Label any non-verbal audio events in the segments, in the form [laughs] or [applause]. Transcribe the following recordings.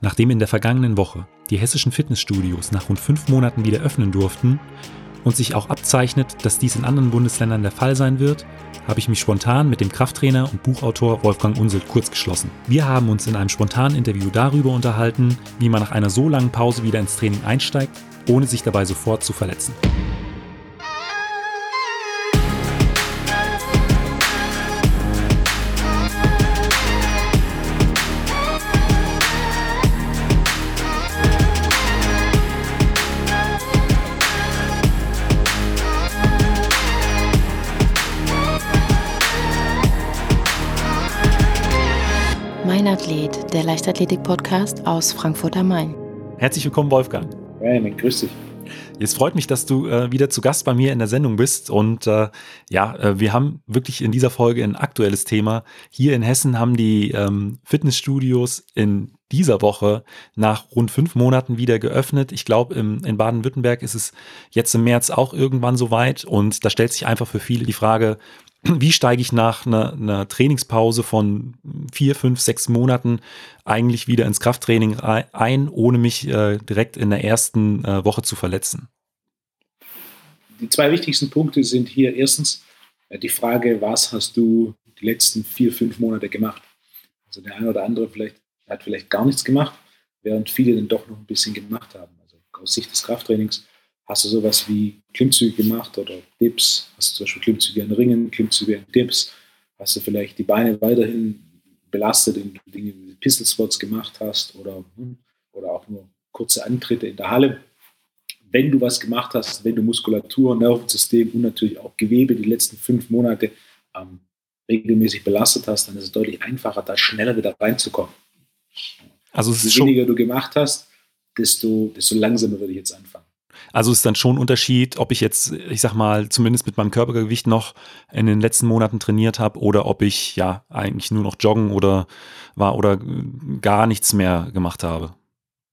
Nachdem in der vergangenen Woche die hessischen Fitnessstudios nach rund fünf Monaten wieder öffnen durften und sich auch abzeichnet, dass dies in anderen Bundesländern der Fall sein wird, habe ich mich spontan mit dem Krafttrainer und Buchautor Wolfgang Unselt kurzgeschlossen. Wir haben uns in einem spontanen Interview darüber unterhalten, wie man nach einer so langen Pause wieder ins Training einsteigt, ohne sich dabei sofort zu verletzen. Athlet, der Leichtathletik-Podcast aus Frankfurt am Main. Herzlich willkommen, Wolfgang. Hey, grüß dich. Jetzt freut mich, dass du äh, wieder zu Gast bei mir in der Sendung bist. Und äh, ja, äh, wir haben wirklich in dieser Folge ein aktuelles Thema. Hier in Hessen haben die ähm, Fitnessstudios in dieser Woche nach rund fünf Monaten wieder geöffnet. Ich glaube, in Baden-Württemberg ist es jetzt im März auch irgendwann soweit. Und da stellt sich einfach für viele die Frage, wie steige ich nach einer, einer, Trainingspause von vier, fünf, sechs Monaten eigentlich wieder ins Krafttraining ein, ohne mich äh, direkt in der ersten äh, Woche zu verletzen? Die zwei wichtigsten Punkte sind hier erstens äh, die Frage, was hast du die letzten vier, fünf Monate gemacht? Also der eine oder andere vielleicht hat vielleicht gar nichts gemacht, während viele dann doch noch ein bisschen gemacht haben. Also aus Sicht des Krafttrainings Hast du sowas wie Klimmzüge gemacht oder Dips? Hast du zum Beispiel Klimmzüge an Ringen, Klimmzüge an Dips? Hast du vielleicht die Beine weiterhin belastet, indem du Pistol Spots gemacht hast oder, hm, oder auch nur kurze Antritte in der Halle? Wenn du was gemacht hast, wenn du Muskulatur, Nervensystem und natürlich auch Gewebe die letzten fünf Monate ähm, regelmäßig belastet hast, dann ist es deutlich einfacher, da schneller wieder reinzukommen. Also Je weniger du gemacht hast, desto, desto langsamer würde ich jetzt anfangen. Also ist dann schon ein Unterschied, ob ich jetzt, ich sag mal, zumindest mit meinem Körpergewicht noch in den letzten Monaten trainiert habe oder ob ich ja eigentlich nur noch joggen oder war oder gar nichts mehr gemacht habe.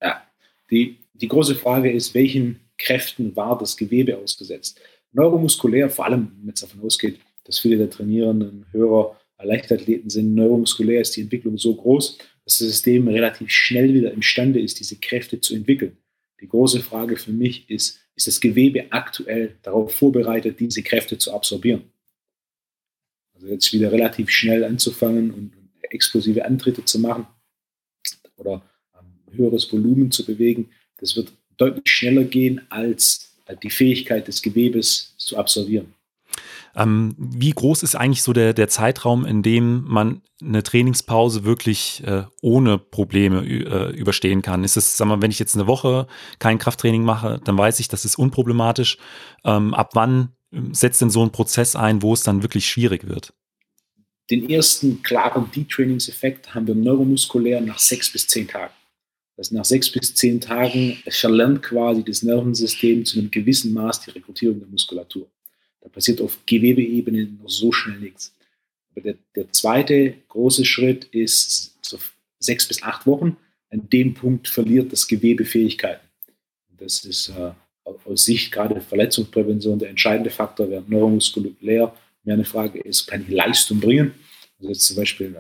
Ja, die, die große Frage ist, welchen Kräften war das Gewebe ausgesetzt? Neuromuskulär, vor allem wenn es davon ausgeht, dass viele der trainierenden Hörer Leichtathleten sind, neuromuskulär ist die Entwicklung so groß, dass das System relativ schnell wieder imstande ist, diese Kräfte zu entwickeln. Die große Frage für mich ist, ist das Gewebe aktuell darauf vorbereitet, diese Kräfte zu absorbieren? Also jetzt wieder relativ schnell anzufangen und explosive Antritte zu machen oder ein höheres Volumen zu bewegen, das wird deutlich schneller gehen als die Fähigkeit des Gewebes zu absorbieren. Ähm, wie groß ist eigentlich so der, der Zeitraum, in dem man eine Trainingspause wirklich äh, ohne Probleme äh, überstehen kann? Ist es, sag mal, wenn ich jetzt eine Woche kein Krafttraining mache, dann weiß ich, das ist unproblematisch. Ähm, ab wann ähm, setzt denn so ein Prozess ein, wo es dann wirklich schwierig wird? Den ersten klaren Detrainingseffekt haben wir neuromuskulär nach sechs bis zehn Tagen. Das nach sechs bis zehn Tagen verlernt quasi das Nervensystem zu einem gewissen Maß die Rekrutierung der Muskulatur. Da passiert auf Gewebeebene noch so schnell nichts. Aber der, der zweite große Schritt ist so sechs bis acht Wochen. An dem Punkt verliert das Gewebe Fähigkeiten. Das ist äh, aus Sicht gerade Verletzungsprävention der entscheidende Faktor, während neuromuskulär mehr eine Frage ist, kann ich Leistung bringen? Also jetzt zum Beispiel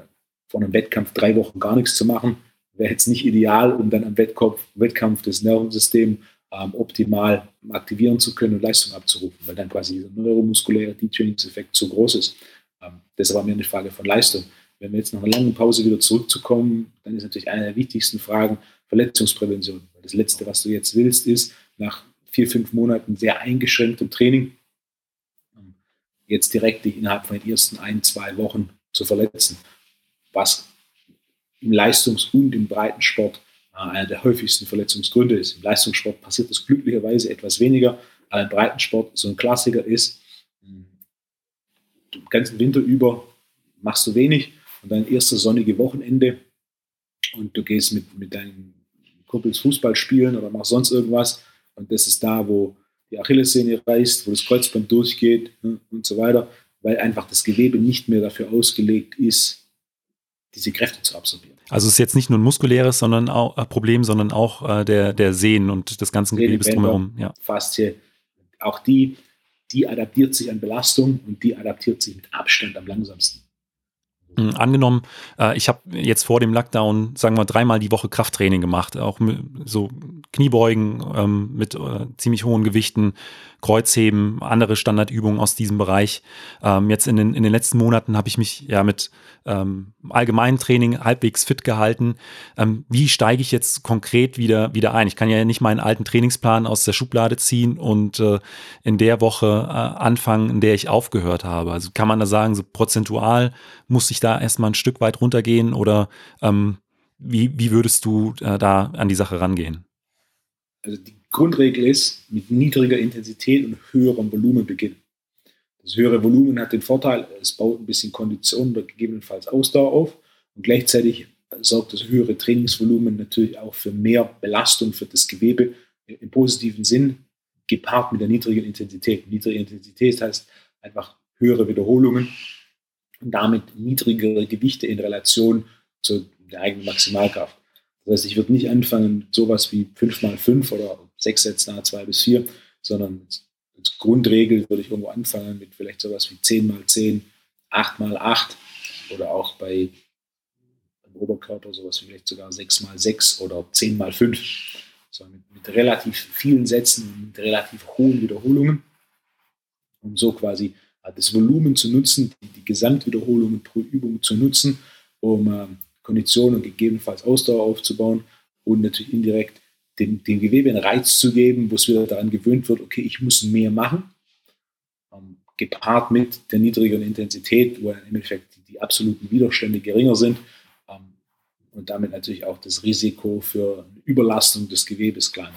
vor einem Wettkampf drei Wochen gar nichts zu machen, wäre jetzt nicht ideal, um dann am Wettkampf, Wettkampf das Nervensystem ähm, optimal aktivieren zu können und Leistung abzurufen, weil dann quasi dieser neuromuskuläre Detrainingseffekt so groß ist. Ähm, das war mir eine Frage von Leistung. Wenn wir jetzt nach einer langen Pause wieder zurückzukommen, dann ist natürlich eine der wichtigsten Fragen Verletzungsprävention. Das Letzte, was du jetzt willst, ist nach vier, fünf Monaten sehr eingeschränktem Training ähm, jetzt direkt dich innerhalb von den ersten ein, zwei Wochen zu verletzen, was im Leistungs- und im Breitensport einer der häufigsten Verletzungsgründe ist. Im Leistungssport passiert das glücklicherweise etwas weniger, aber im Breitensport so ein Klassiker ist, den ganzen Winter über machst du wenig und dein erstes sonnige Wochenende und du gehst mit, mit deinen Kumpels Fußball spielen oder machst sonst irgendwas und das ist da, wo die Achillessehne reißt, wo das Kreuzband durchgeht ne, und so weiter, weil einfach das Gewebe nicht mehr dafür ausgelegt ist, diese Kräfte zu absorbieren. Also es ist jetzt nicht nur ein muskuläres sondern auch, äh, Problem, sondern auch äh, der, der Sehnen und des ganzen Gewebes drumherum. Ja. Faszie, auch die, die adaptiert sich an Belastung und die adaptiert sich mit Abstand am langsamsten. Hm, angenommen, äh, ich habe jetzt vor dem Lockdown, sagen wir, dreimal die Woche Krafttraining gemacht, auch so Kniebeugen ähm, mit äh, ziemlich hohen Gewichten, Kreuzheben, andere Standardübungen aus diesem Bereich. Ähm, jetzt in den, in den letzten Monaten habe ich mich ja mit ähm, allgemeinen Training halbwegs fit gehalten. Ähm, wie steige ich jetzt konkret wieder, wieder ein? Ich kann ja nicht meinen alten Trainingsplan aus der Schublade ziehen und äh, in der Woche äh, anfangen, in der ich aufgehört habe. Also kann man da sagen, so prozentual muss ich da erstmal ein Stück weit runtergehen oder ähm, wie, wie würdest du äh, da an die Sache rangehen? Also die Grundregel ist, mit niedriger Intensität und höherem Volumen beginnen. Das höhere Volumen hat den Vorteil, es baut ein bisschen Kondition oder gegebenenfalls Ausdauer auf und gleichzeitig sorgt das höhere Trainingsvolumen natürlich auch für mehr Belastung für das Gewebe im positiven Sinn, gepaart mit der niedrigen Intensität. Niedrige Intensität heißt einfach höhere Wiederholungen und damit niedrigere Gewichte in Relation zu der eigenen Maximalkraft. Das heißt, ich würde nicht anfangen sowas wie 5x5 oder sechs Sätze nahe zwei bis vier, sondern als Grundregel würde ich irgendwo anfangen mit vielleicht sowas wie 10 mal 10, 8 mal 8 oder auch bei im Oberkörper sowas wie vielleicht sogar 6 mal 6 oder 10 mal 5. So mit, mit relativ vielen Sätzen und mit relativ hohen Wiederholungen, um so quasi äh, das Volumen zu nutzen, die, die Gesamtwiederholungen pro Übung zu nutzen, um äh, Kondition und gegebenenfalls Ausdauer aufzubauen und natürlich indirekt dem, dem Gewebe einen Reiz zu geben, wo es wieder daran gewöhnt wird, okay, ich muss mehr machen, ähm, gepaart mit der niedrigeren Intensität, wo im Endeffekt die, die absoluten Widerstände geringer sind ähm, und damit natürlich auch das Risiko für Überlastung des Gewebes kleiner.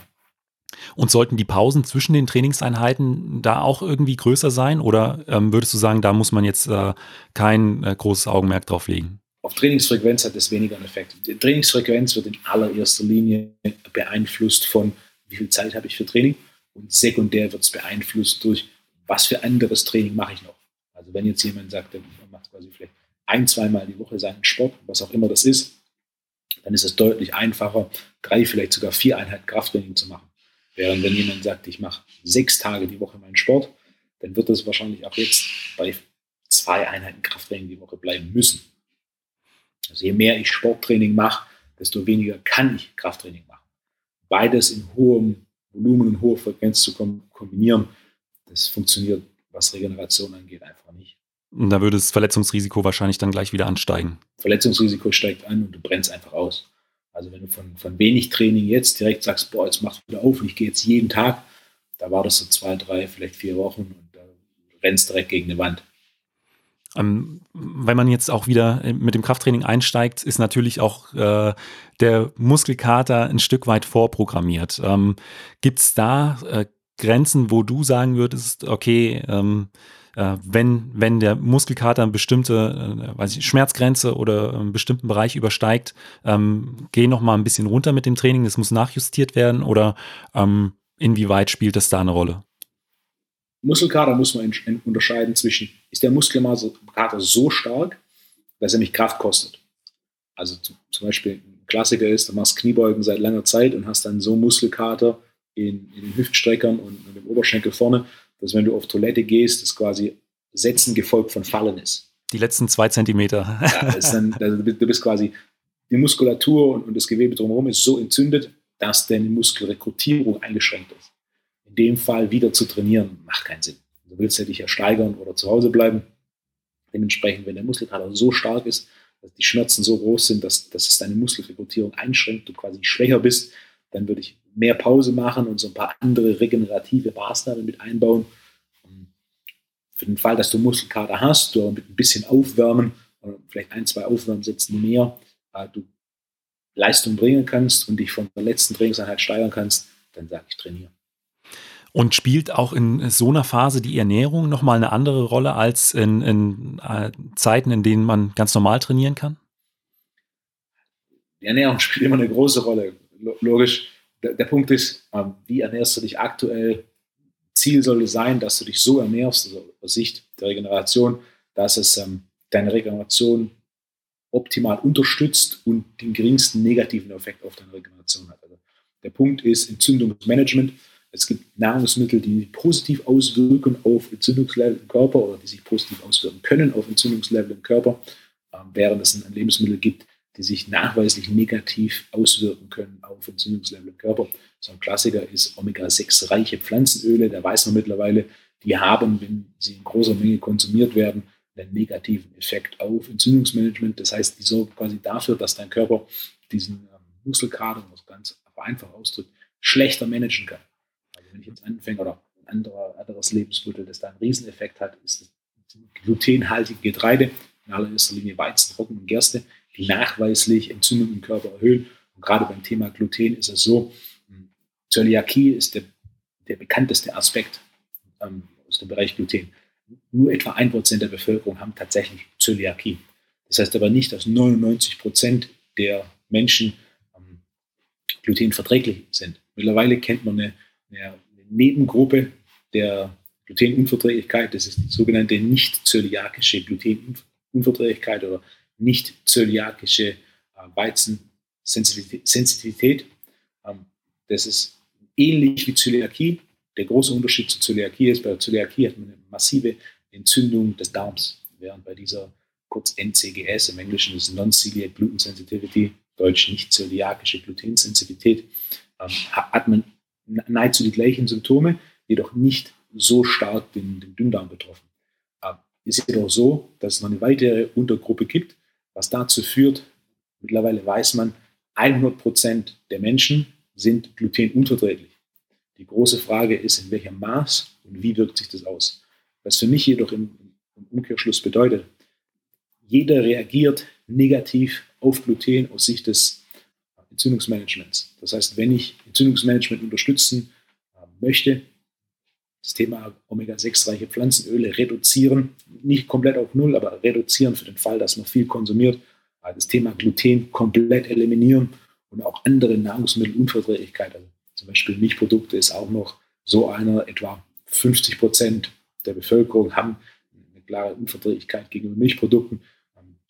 Und sollten die Pausen zwischen den Trainingseinheiten da auch irgendwie größer sein? Oder ähm, würdest du sagen, da muss man jetzt äh, kein äh, großes Augenmerk drauf legen? Auf Trainingsfrequenz hat das weniger einen Effekt. Die Trainingsfrequenz wird in allererster Linie beeinflusst von, wie viel Zeit habe ich für Training und sekundär wird es beeinflusst durch, was für anderes Training mache ich noch. Also wenn jetzt jemand sagt, er macht quasi vielleicht ein, zweimal die Woche seinen Sport, was auch immer das ist, dann ist es deutlich einfacher, drei, vielleicht sogar vier Einheiten Krafttraining zu machen. Während wenn jemand sagt, ich mache sechs Tage die Woche meinen Sport, dann wird das wahrscheinlich auch jetzt bei zwei Einheiten Krafttraining die Woche bleiben müssen. Also je mehr ich Sporttraining mache, desto weniger kann ich Krafttraining machen. Beides in hohem Volumen und hoher Frequenz zu kombinieren, das funktioniert, was Regeneration angeht, einfach nicht. Und da würde das Verletzungsrisiko wahrscheinlich dann gleich wieder ansteigen. Verletzungsrisiko steigt an und du brennst einfach aus. Also wenn du von, von wenig Training jetzt direkt sagst, boah, jetzt machst du wieder auf und ich gehe jetzt jeden Tag, da war das so zwei, drei, vielleicht vier Wochen und da rennst direkt gegen eine Wand. Ähm, wenn man jetzt auch wieder äh, mit dem Krafttraining einsteigt, ist natürlich auch äh, der Muskelkater ein Stück weit vorprogrammiert. Ähm, Gibt es da äh, Grenzen, wo du sagen würdest, okay, ähm, äh, wenn, wenn der Muskelkater eine bestimmte äh, weiß ich, Schmerzgrenze oder einen bestimmten Bereich übersteigt, ähm, geh noch mal ein bisschen runter mit dem Training, das muss nachjustiert werden oder ähm, inwieweit spielt das da eine Rolle? Muskelkater muss man unterscheiden zwischen, ist der Muskelkater so stark, dass er mich Kraft kostet. Also zum Beispiel ein Klassiker ist, du machst Kniebeugen seit langer Zeit und hast dann so Muskelkater in, in den Hüftstreckern und, im Oberschenkel vorne, dass wenn du auf Toilette gehst, das quasi Setzen gefolgt von Fallen ist. Die letzten zwei Zentimeter. ja, dann, also du bist quasi, die Muskulatur und, und das Gewebe drumherum ist so entzündet, dass deine Muskelrekrutierung eingeschränkt ist dem Fall wieder zu trainieren, macht keinen Sinn. Du willst ja dich ja steigern oder zu Hause bleiben. Dementsprechend, wenn der Muskelkater so stark ist, dass die Schmerzen so groß sind, dass, dass es deine Muskelrekrutierung einschränkt, du quasi schwächer bist, dann würde ich mehr Pause machen und so ein paar andere regenerative Maßnahmen mit einbauen. Für den Fall, dass du Muskelkater hast, du mit ein bisschen Aufwärmen oder vielleicht ein, zwei Aufwärmsätzen mehr, äh, du Leistung bringen kannst und dich von der letzten Trainingseinheit steigern kannst, dann sage ich trainieren. Und spielt auch in so einer Phase die Ernährung nochmal eine andere Rolle als in, in äh, Zeiten, in denen man ganz normal trainieren kann? Die Ernährung [laughs] spielt immer eine große Rolle. Logisch. Der, der Punkt ist, ähm, wie ernährst du dich aktuell? Ziel sollte sein, dass du dich so ernährst, also aus Sicht der Regeneration, dass es ähm, deine Regeneration optimal unterstützt und den geringsten negativen Effekt auf deine Regeneration hat. Also der Punkt ist Entzündungsmanagement. Es gibt Nahrungsmittel, die positiv auswirken auf Entzündungslevel im Körper oder die sich positiv auswirken können auf Entzündungslevel im Körper. ähm, während es Lebensmittel gibt, die sich nachweislich negativ auswirken können auf Entzündungslevel im Körper. So ein Klassiker ist Omega-6-reiche Pflanzenöle. Da weiß man mittlerweile, die haben, wenn sie in großer Menge konsumiert werden, einen negativen Effekt auf Entzündungsmanagement. Das heißt, die sorgen quasi dafür, dass dein Körper diesen ähm, Muskelkater, was ganz einfach ausdrückt, schlechter managen kann. Wenn ich jetzt anfange oder ein anderer, anderes Lebensmittel, das da einen Rieseneffekt hat, ist glutenhaltige Getreide, in allererster Linie Weizen, Roggen und Gerste, die nachweislich Entzündungen im Körper erhöhen. Und gerade beim Thema Gluten ist es so, hm, Zöliakie ist der, der bekannteste Aspekt ähm, aus dem Bereich Gluten. Nur etwa ein Prozent der Bevölkerung haben tatsächlich Zöliakie. Das heißt aber nicht, dass 99 Prozent der Menschen ähm, glutenverträglich sind. Mittlerweile kennt man eine, eine Nebengruppe der Glutenunverträglichkeit. Das ist die sogenannte nicht-zöliakische Glutenunverträglichkeit oder nicht-zöliakische äh, Weizensensitivität. Ähm, das ist ähnlich wie Zöliakie. Der große Unterschied zu Zöliakie ist, bei Zöliakie hat man eine massive Entzündung des Darms, während bei dieser kurz NCGS, im Englischen ist Non-Celiac Gluten Sensitivity, deutsch nicht zöliakische Glutensensitivität, ähm, hat man nahezu die gleichen Symptome, jedoch nicht so stark den, den Dünndarm betroffen. Ähm, ist jedoch so, dass es noch eine weitere Untergruppe gibt, was dazu führt, mittlerweile weiß man, 100 Prozent der Menschen sind glutenunverträglich. Die große Frage ist, in welchem Maß und wie wirkt sich das aus? Was für mich jedoch im, im Umkehrschluss bedeutet, jeder reagiert negativ auf Gluten aus Sicht des Entzündungsmanagements. Das heißt, wenn ich Entzündungsmanagement unterstützen möchte, das Thema Omega-6-reiche Pflanzenöle reduzieren, nicht komplett auf Null, aber reduzieren für den Fall, dass man viel konsumiert. Das Thema Gluten komplett eliminieren und auch andere Nahrungsmittelunverträglichkeiten, also zum Beispiel Milchprodukte ist auch noch so einer, etwa 50 Prozent der Bevölkerung haben eine klare Unverträglichkeit gegenüber Milchprodukten.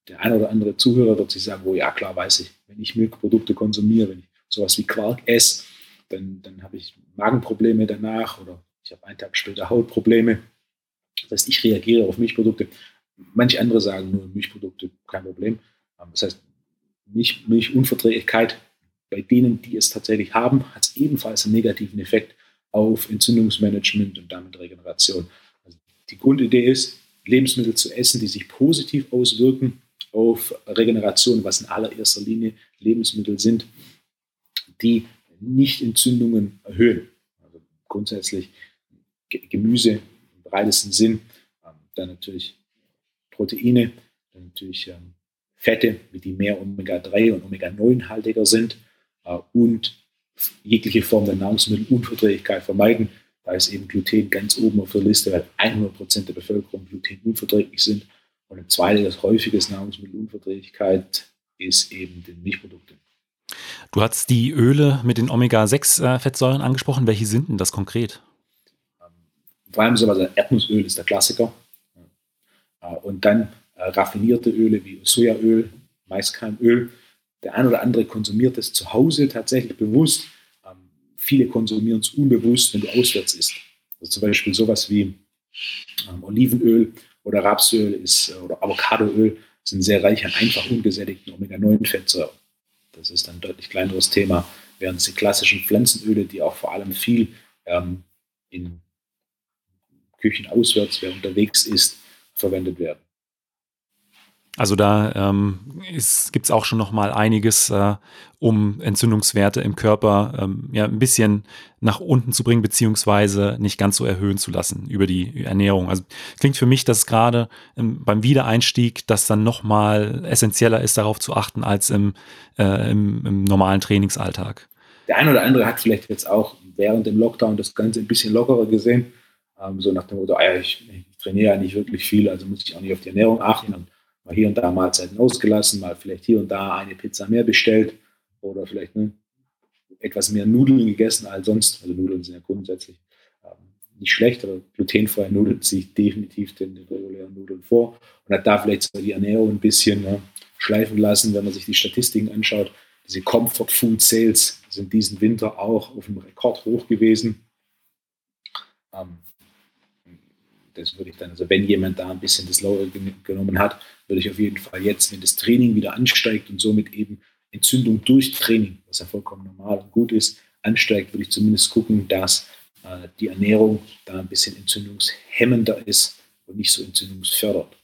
Der eine oder andere Zuhörer wird sich sagen, oh ja klar weiß ich, wenn ich Milchprodukte konsumiere, wenn ich sowas wie Quark esse, dann, dann habe ich Magenprobleme danach oder ich habe einen Tag später Hautprobleme. Das heißt, ich reagiere auf Milchprodukte. Manche andere sagen nur Milchprodukte, kein Problem. Ähm, das heißt, Milch, Milchunverträglichkeit bei denen, die es tatsächlich haben, hat es ebenfalls einen negativen Effekt auf Entzündungsmanagement und damit Regeneration. Also die Grundidee ist, Lebensmittel zu essen, die sich positiv auswirken auf Regeneration, was in allererster Linie Lebensmittel sind, die nicht Entzündungen erhöhen. Also grundsätzlich Gemüse im breitesten Sinn, ähm, dann natürlich Proteine, dann natürlich ähm, Fette, die mehr Omega-3 und Omega-9-haltiger sind äh, und jegliche Form der Nahrungsmittelunverträglichkeit vermeiden. Da ist eben Gluten ganz oben auf der Liste, weil 100% der Bevölkerung glutenunverträglich sind. Und ein zweites häufiges Nahrungsmittelunverträglichkeit ist eben den Milchprodukten. Du hast die Öle mit den Omega-6-Fettsäuren angesprochen. Welche sind denn das konkret? Vor allem sowas, Erdnussöl ist der Klassiker. Und dann äh, raffinierte Öle wie Sojaöl, Maiskeimöl. Der ein oder andere konsumiert es zu Hause tatsächlich bewusst. Ähm, viele konsumieren es unbewusst, wenn du auswärts isst. Also zum Beispiel sowas wie ähm, Olivenöl oder Rapsöl ist, äh, oder Avocadoöl sind sehr reich an einfach ungesättigten Omega-9-Fettsäuren. Das ist ein deutlich kleineres Thema, während die klassischen Pflanzenöle, die auch vor allem viel ähm, in Küchen auswärts, wer unterwegs ist, verwendet werden. Also da ähm, gibt es auch schon noch mal einiges, äh, um Entzündungswerte im Körper ähm, ja, ein bisschen nach unten zu bringen, beziehungsweise nicht ganz so erhöhen zu lassen über die Ernährung. Also klingt für mich, dass gerade beim Wiedereinstieg das dann noch mal essentieller ist, darauf zu achten, als im, äh, im, im normalen Trainingsalltag. Der eine oder andere hat vielleicht jetzt auch während dem Lockdown das Ganze ein bisschen lockerer gesehen. Ähm, so nach dem Motto, ah ich, ich trainiere ja nicht wirklich viel, also muss ich auch nicht auf die Ernährung achten. Und mal hier und da Mahlzeiten ausgelassen, mal vielleicht hier und da eine Pizza mehr bestellt oder vielleicht ne, etwas mehr Nudeln gegessen als sonst. Also Nudeln sind ja grundsätzlich ähm, nicht schlecht, aber glutenfreie Nudeln ziehe ich definitiv den, den, regulären Nudeln vor und hat da vielleicht so die Ernährung ein bisschen ne, schleifen lassen, wenn man sich die Statistiken anschaut. Diese Comfort Food Sales sind diesen Winter auch auf einem Rekord hoch gewesen. Ähm, das würde ich dann, also wenn jemand da ein bisschen das Lower genommen hat, würde ich auf jeden Fall jetzt, wenn das Training wieder ansteigt und somit eben Entzündung durch Training, was ja vollkommen normal und gut ist, ansteigt, würde ich zumindest gucken, dass äh, die Ernährung da ein bisschen entzündungshemmender ist und nicht so entzündungsfördernd.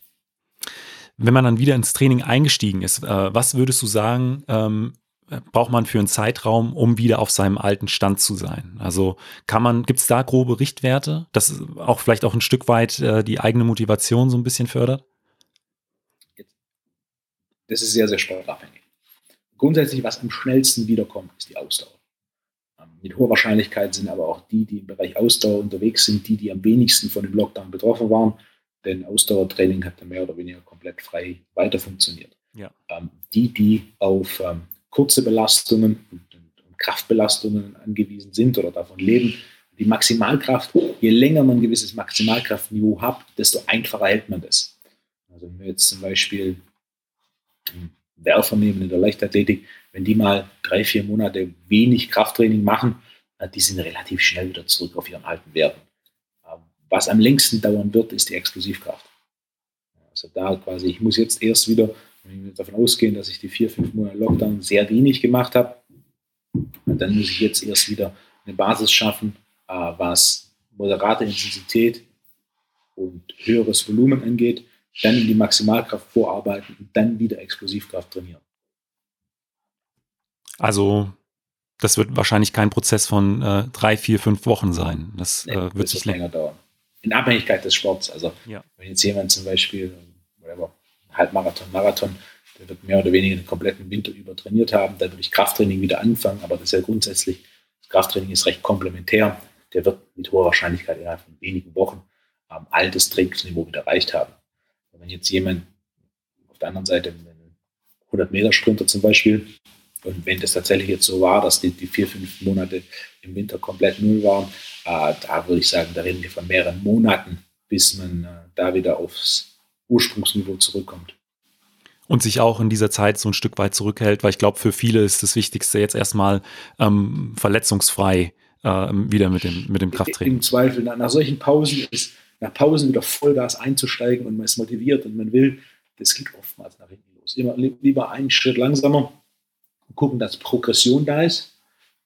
Wenn man dann wieder ins Training eingestiegen ist, äh, was würdest du sagen, ähm, braucht man für einen Zeitraum, um wieder auf seinem alten Stand zu sein? Also kann man, gibt es da grobe Richtwerte, das auch vielleicht auch ein Stück weit äh, die eigene Motivation so ein bisschen fördert? Das ist sehr, sehr sportabhängig. Grundsätzlich, was am schnellsten wiederkommt, ist die Ausdauer. Ähm, mit hoher Wahrscheinlichkeit sind aber auch die, die im Bereich Ausdauer unterwegs sind, die, die am wenigsten von dem Lockdown betroffen waren. Denn Ausdauertraining hat dann mehr oder weniger komplett frei weiter funktioniert. Ja. Ähm, die, die auf ähm, kurze Belastungen und, Kraftbelastungen angewiesen sind oder davon leben, die Maximalkraft, je länger man ein gewisses Maximalkraftniveau hat, desto einfacher hält man das. Also wenn wir jetzt zum Beispiel Werfer nehmen in der Leichtathletik, wenn die mal drei, vier Monate wenig Krafttraining machen, die sind relativ schnell wieder zurück auf ihren alten Werten. Ähm, was am längsten dauern wird, ist die Explosivkraft. Also da quasi, ich muss jetzt erst wieder, wenn wir davon ausgehen, dass ich die vier, fünf Monate Lockdown sehr wenig gemacht habe, dann muss ich jetzt erst wieder eine Basis schaffen, äh, was moderate Intensität und höheres Volumen angeht, dann in die Maximalkraft vorarbeiten und dann wieder Explosivkraft trainieren. Also das wird wahrscheinlich kein Prozess von äh, drei, vier, fünf Wochen sein. Das nee, äh, wird sich länger dauern. In Abhängigkeit des Sports. Also ja. wenn jetzt jemand zum Beispiel, whatever, Halbmarathon, Marathon, der wird mehr oder weniger den kompletten Winter über trainiert haben, dann würde ich Krafttraining wieder anfangen, aber das ist ja grundsätzlich, das Krafttraining ist recht komplementär. Der wird mit hoher Wahrscheinlichkeit innerhalb von wenigen Wochen ähm, all das Trainingsniveau wieder erreicht haben. Wenn jetzt jemand auf der anderen Seite 100 Meter Sprinter zum Beispiel, und wenn das tatsächlich jetzt so war, dass die, die vier, fünf Monate im Winter komplett null waren, äh, da würde ich sagen, da reden wir von mehreren Monaten, bis man äh, da wieder aufs Ursprungsniveau zurückkommt. Und sich auch in dieser Zeit so ein Stück weit zurückhält, weil ich glaube, für viele ist das Wichtigste jetzt erstmal ähm, verletzungsfrei äh, wieder mit dem, mit dem Krafttraining. Im Zweifel, nach, nach solchen Pausen ist nach Pausen wieder Vollgas einzusteigen und man ist motiviert und man will, das geht oftmals nach hinten los. Immer lieber einen Schritt langsamer und gucken, dass Progression da ist,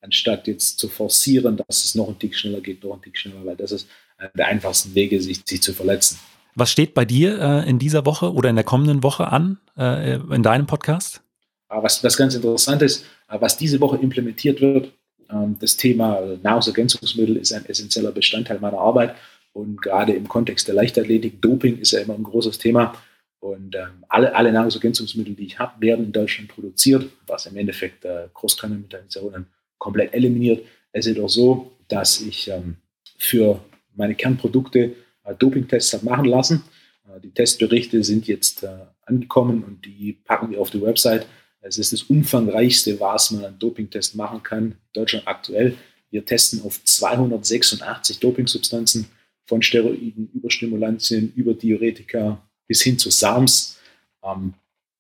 anstatt jetzt zu forcieren, dass es noch ein Tick schneller geht, noch ein Tick schneller, weil das ist einer der einfachsten Wege, sich, sich zu verletzen. Was steht bei dir äh, in dieser Woche oder in der kommenden Woche an, äh, in deinem Podcast? Ah, was, was ganz interessant ist, äh, was diese Woche implementiert wird, ähm, das Thema Nahrungsergänzungsmittel ist ein essentieller Bestandteil meiner Arbeit und gerade im Kontext der Leichtathletik, Doping ist ja immer ein großes Thema. Und ähm, alle, alle Nahrungsergänzungsmittel, die ich habe, werden in Deutschland produziert, was im Endeffekt äh, Großkanalmetanisierungen komplett eliminiert. Es ist auch so, dass ich ähm, für meine Kernprodukte Dopingtests habe machen lassen. Äh, die Testberichte sind jetzt äh, angekommen und die packen wir auf die Website. Es ist das umfangreichste, was man an Dopingtest machen kann, in Deutschland aktuell. Wir testen auf 286 Dopingsubstanzen von Steroiden über Stimulantien, über Diuretika bis hin zu SARMs, ähm,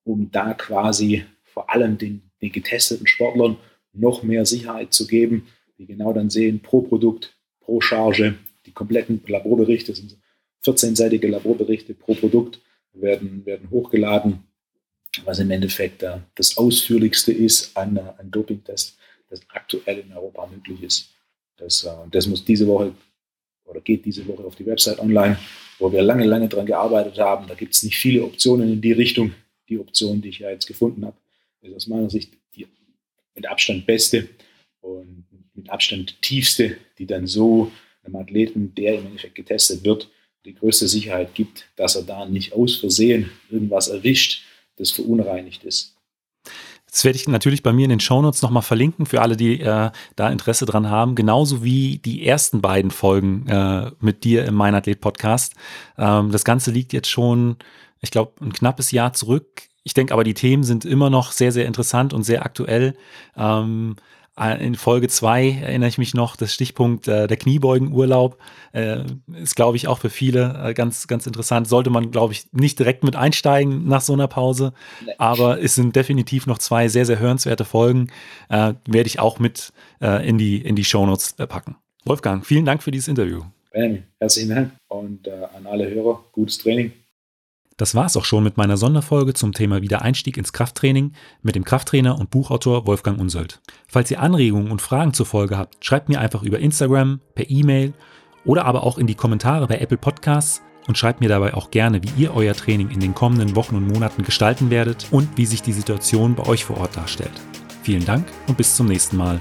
um da quasi vor allem den, den getesteten Sportlern noch mehr Sicherheit zu geben, die genau dann sehen, pro Produkt, pro Charge, die kompletten Laborberichte sind 14-seitige Laborberichte pro Produkt werden, werden hochgeladen, was im Endeffekt äh, das ausführlichste ist an, äh, an Dopingtest, das aktuell in Europa möglich ist. Das, äh, das muss diese Woche oder geht diese Woche auf die Website online, wo wir lange, lange dran gearbeitet haben. Da gibt es nicht viele Optionen in die Richtung. Die Option, die ich ja jetzt gefunden habe, ist aus meiner Sicht die mit Abstand beste und mit Abstand tiefste, die dann so einem Athleten, der im Endeffekt getestet wird, die größte Sicherheit gibt, dass er da nicht aus Versehen irgendwas erwischt, das verunreinigt ist. Das werde ich natürlich bei mir in den Shownotes nochmal verlinken für alle, die äh, da Interesse dran haben. Genauso wie die ersten beiden Folgen äh, mit dir im Mein Athlet Podcast. Ähm, das Ganze liegt jetzt schon, ich glaube, ein knappes Jahr zurück. Ich denke aber, die Themen sind immer noch sehr, sehr interessant und sehr aktuell. Ähm, äh, in Folge 2 erinnere ich mich noch, das Stichpunkt äh, der Kniebeugenurlaub äh, ist, glaube ich, auch für viele äh, ganz, ganz interessant. Sollte man, glaube ich, nicht direkt mit einsteigen nach so einer Pause, nee. aber es sind definitiv noch zwei sehr, sehr hörenswerte Folgen. Äh, werde ich auch mit äh, in die, in die Shownotes packen. Wolfgang, vielen Dank für dieses Interview. Benjamin, herzlichen Dank und äh, an alle Hörer, gutes Training. Das war es auch schon mit meiner Sonderfolge zum Thema Wiedereinstieg ins Krafttraining mit dem Krafttrainer und Buchautor Wolfgang Unsold. Falls ihr Anregungen und Fragen zur Folge habt, schreibt mir einfach über Instagram, per E-Mail oder aber auch in die Kommentare bei Apple Podcasts und schreibt mir dabei auch gerne, wie ihr euer Training in den kommenden Wochen und Monaten gestalten werdet und wie sich die Situation bei euch vor Ort darstellt. Vielen Dank und bis zum nächsten Mal.